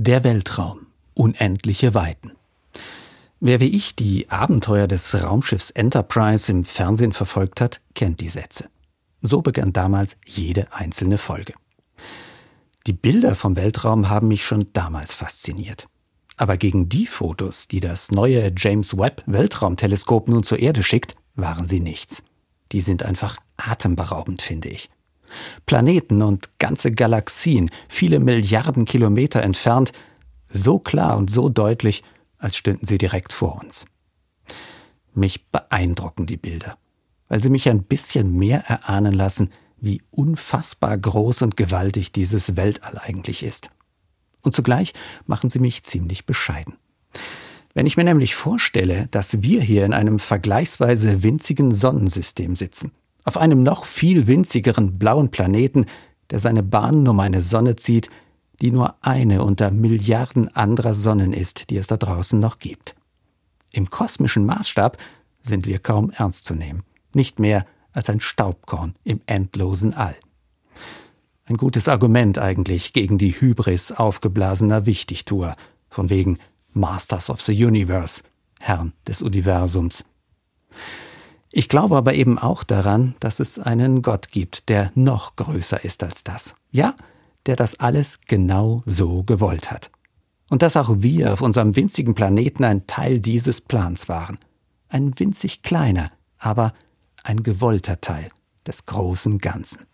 Der Weltraum. Unendliche Weiten. Wer wie ich die Abenteuer des Raumschiffs Enterprise im Fernsehen verfolgt hat, kennt die Sätze. So begann damals jede einzelne Folge. Die Bilder vom Weltraum haben mich schon damals fasziniert. Aber gegen die Fotos, die das neue James Webb Weltraumteleskop nun zur Erde schickt, waren sie nichts. Die sind einfach atemberaubend, finde ich. Planeten und ganze Galaxien, viele Milliarden Kilometer entfernt, so klar und so deutlich, als stünden sie direkt vor uns. Mich beeindrucken die Bilder, weil sie mich ein bisschen mehr erahnen lassen, wie unfassbar groß und gewaltig dieses Weltall eigentlich ist. Und zugleich machen sie mich ziemlich bescheiden. Wenn ich mir nämlich vorstelle, dass wir hier in einem vergleichsweise winzigen Sonnensystem sitzen, auf einem noch viel winzigeren blauen Planeten, der seine Bahn um eine Sonne zieht, die nur eine unter Milliarden anderer Sonnen ist, die es da draußen noch gibt. Im kosmischen Maßstab sind wir kaum ernst zu nehmen, nicht mehr als ein Staubkorn im endlosen All. Ein gutes Argument eigentlich gegen die Hybris aufgeblasener Wichtigtuer, von wegen Masters of the Universe, Herrn des Universums. Ich glaube aber eben auch daran, dass es einen Gott gibt, der noch größer ist als das. Ja, der das alles genau so gewollt hat. Und dass auch wir auf unserem winzigen Planeten ein Teil dieses Plans waren. Ein winzig kleiner, aber ein gewollter Teil des großen Ganzen.